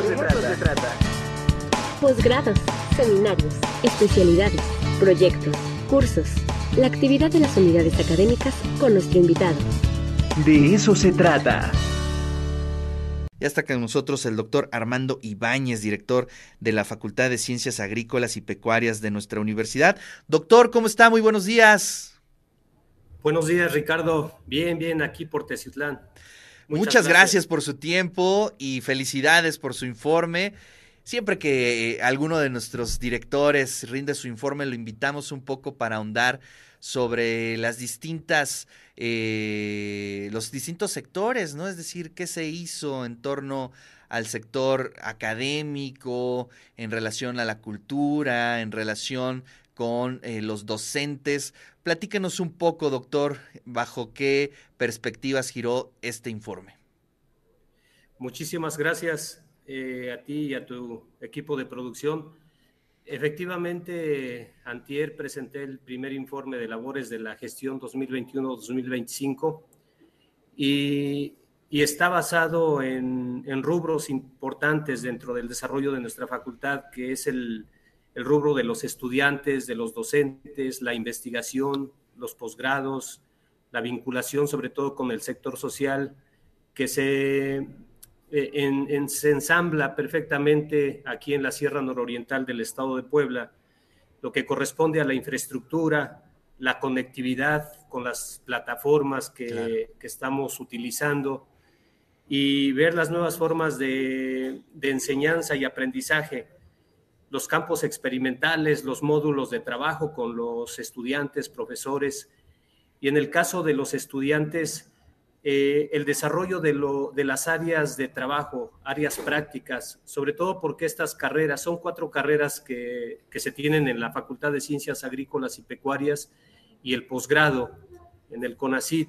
eso, se, se trata. Posgrados, seminarios, especialidades, proyectos, cursos, la actividad de las unidades académicas con nuestro invitado. De eso se trata. Ya está con nosotros el doctor Armando Ibáñez, director de la Facultad de Ciencias Agrícolas y Pecuarias de nuestra universidad. Doctor, ¿cómo está? Muy buenos días. Buenos días, Ricardo. Bien, bien, aquí por Teciutlán. Muchas, Muchas gracias. gracias por su tiempo y felicidades por su informe. Siempre que alguno de nuestros directores rinde su informe, lo invitamos un poco para ahondar sobre las distintas, eh, los distintos sectores, ¿no? Es decir, qué se hizo en torno al sector académico, en relación a la cultura, en relación con eh, los docentes. Platíquenos un poco, doctor, bajo qué perspectivas giró este informe. Muchísimas gracias eh, a ti y a tu equipo de producción. Efectivamente, antier presenté el primer informe de labores de la gestión 2021-2025 y, está basado en, rubros importantes dentro del desarrollo de nuestra facultad, que es el, el rubro de los estudiantes, de los docentes, la investigación, los posgrados, la vinculación sobre todo con el sector social, que se eh, en, se ensambla perfectamente aquí en la Sierra Nororiental del estado de Puebla, lo que corresponde a la infraestructura, la conectividad con las plataformas que, que estamos utilizando y ver las nuevas formas de, de, enseñanza y aprendizaje, los campos experimentales, los módulos de trabajo con los estudiantes, profesores, y en el caso de los estudiantes, eh, el desarrollo de, lo, de las áreas de trabajo, áreas prácticas, sobre todo porque estas carreras, son cuatro carreras que, que se tienen en la Facultad de Ciencias Agrícolas y Pecuarias y el posgrado en el CONACID.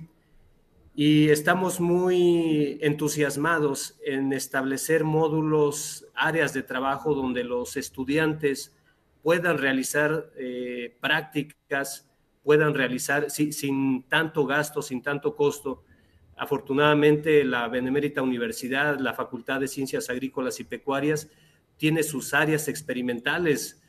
Y estamos muy entusiasmados en establecer módulos, áreas de trabajo donde los estudiantes puedan realizar eh, prácticas, puedan realizar sin, sin tanto gasto, sin tanto costo, Afortunadamente, la Benemérita Universidad, la Facultad de Ciencias Agrícolas y Pecuarias, tiene sus áreas experimentales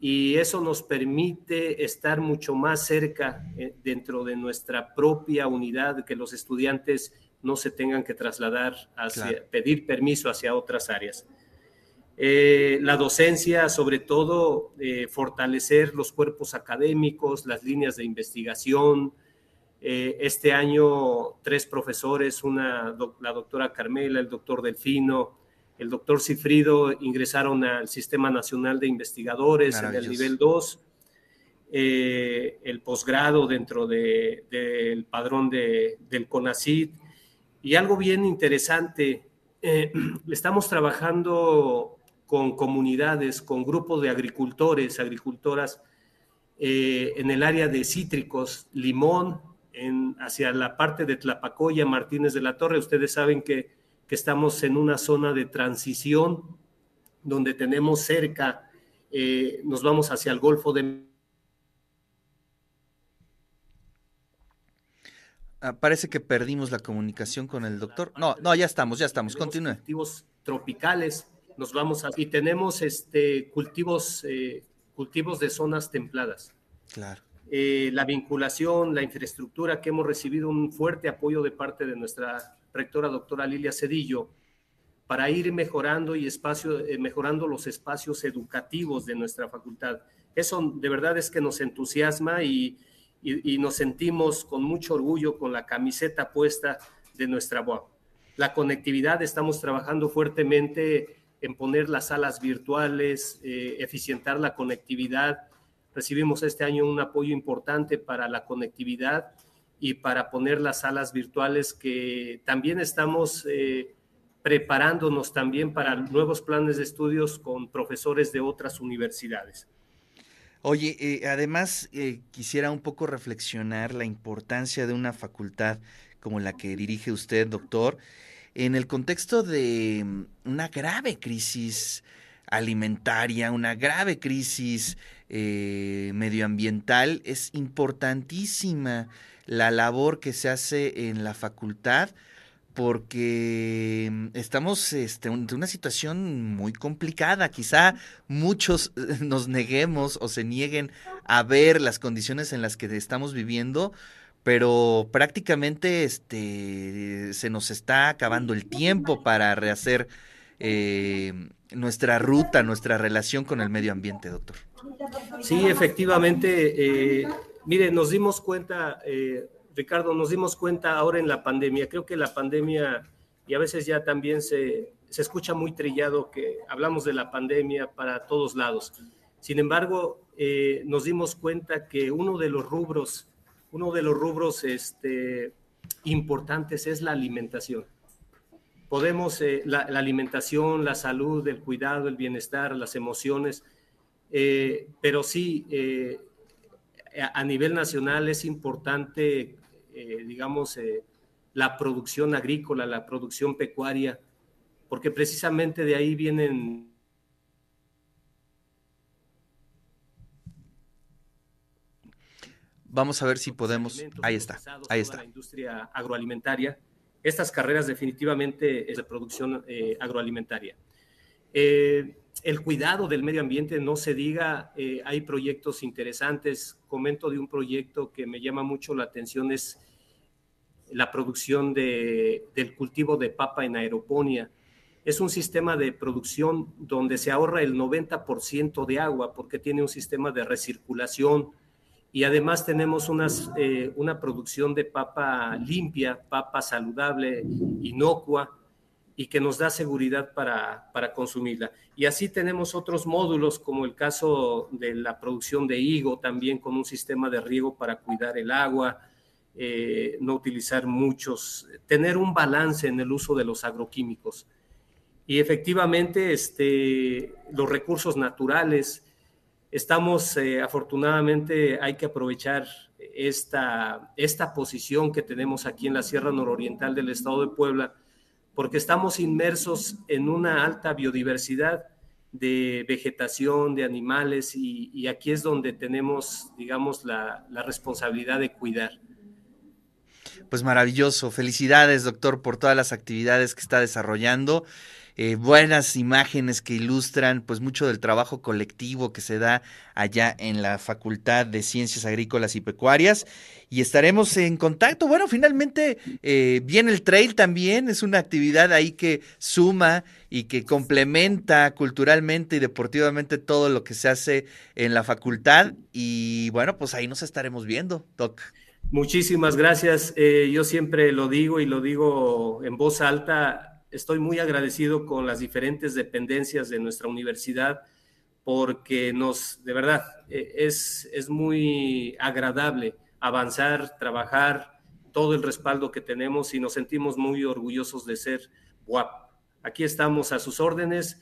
y eso nos permite estar mucho más cerca eh, dentro de nuestra propia unidad, que los estudiantes no se tengan que trasladar, hacia, pedir permiso hacia otras áreas. Eh, la docencia, sobre todo, eh, fortalecer los cuerpos académicos, las líneas de investigación, eh, este año tres profesores, una, la doctora Carmela, el doctor Delfino, el doctor Cifrido ingresaron al Sistema Nacional de Investigadores en el nivel 2, eh, el posgrado dentro del de, padrón de, del CONACID. Y algo bien interesante, eh, estamos trabajando con comunidades, con grupos de agricultores, agricultoras en el área de cítricos, limón, hacia la parte de Tlapacoya, Martínez de la Torre. Ustedes saben que, que estamos en una zona de transición donde tenemos cerca, eh, nos vamos hacia el Golfo de... Ah, parece que perdimos la comunicación con el doctor. No, no, ya estamos, ya estamos. Continúe. Cultivos tropicales, nos vamos a... Y tenemos este, cultivos, eh, cultivos de zonas templadas. Claro. Eh, la vinculación, la infraestructura, que hemos recibido un fuerte apoyo de parte de nuestra rectora doctora Lilia Cedillo para ir mejorando y espacio, eh, mejorando los espacios educativos de nuestra facultad. Eso de verdad es que nos entusiasma y, y, nos sentimos con mucho orgullo con la camiseta puesta de nuestra UAP. La conectividad, estamos trabajando fuertemente en poner las salas virtuales, eh, eficientar la conectividad, Recibimos este año un apoyo importante para la conectividad y para poner las salas virtuales que también estamos eh, preparándonos también para nuevos planes de estudios con profesores de otras universidades. Oye, eh, además eh, quisiera un poco reflexionar la importancia de una facultad como la que dirige usted, doctor, en el contexto de mm, una grave crisis alimentaria, una grave crisis medioambiental, es importantísima la labor que se hace en la facultad porque mm, estamos este, en una situación muy complicada. Quizá muchos nos neguemos o se nieguen a ver las condiciones en las que estamos viviendo, pero prácticamente este, se nos está acabando el tiempo para rehacer eh, nuestra ruta, nuestra relación con el medio ambiente, doctor. Sí, efectivamente. Eh, mire, nos dimos cuenta, eh, Ricardo, nos dimos cuenta ahora en la pandemia. Creo que la pandemia, y a veces ya también se, se escucha muy trillado que hablamos de la pandemia para todos lados. Sin embargo, eh, nos dimos cuenta que uno de los rubros, uno de los rubros este, importantes es la alimentación podemos, eh, la, alimentación, la salud, el cuidado, el bienestar, las emociones, eh, pero sí, eh, a nivel nacional es importante, digamos, la producción agrícola, la producción pecuaria, porque precisamente de ahí vienen... Vamos a ver si podemos... Ahí está, ahí está. La industria agroalimentaria estas carreras definitivamente es de producción eh, agroalimentaria. Eh, el cuidado del medio ambiente, no se diga, eh, hay proyectos interesantes. Comento de un proyecto que me llama mucho la atención, es la producción de, del cultivo de papa en aeroponía. Es un sistema de producción donde se ahorra el 90% de agua porque tiene un sistema de recirculación, y además tenemos eh, una producción de papa limpia, papa saludable, inocua y que nos da seguridad para, para, consumirla. Y así tenemos otros módulos, como el caso de la producción de higo, también con un sistema de riego para cuidar el agua, eh, no utilizar muchos, tener un balance en el uso de los agroquímicos. Y efectivamente, este, los recursos naturales, Estamos, eh, afortunadamente, hay que aprovechar esta, esta posición que tenemos aquí en la Sierra Nororiental del Estado de Puebla, porque estamos inmersos en una alta biodiversidad de vegetación, de animales, y, aquí es donde tenemos, digamos, la, responsabilidad de cuidar. Pues maravilloso. Felicidades, doctor, por todas las actividades que está desarrollando. Eh, buenas imágenes que ilustran pues mucho del trabajo colectivo que se da allá en la Facultad de Ciencias Agrícolas y Pecuarias y estaremos en contacto. Bueno, finalmente eh, viene el trail también, es una actividad ahí que suma y que complementa culturalmente y deportivamente todo lo que se hace en la facultad y bueno, pues ahí nos estaremos viendo, Doc. Muchísimas gracias. Eh, yo siempre lo digo y lo digo en voz alta estoy muy agradecido con las diferentes dependencias de nuestra universidad porque nos, de verdad, e, es, es muy agradable avanzar, trabajar, todo el respaldo que tenemos y nos sentimos muy orgullosos de ser WAP. Aquí estamos a sus órdenes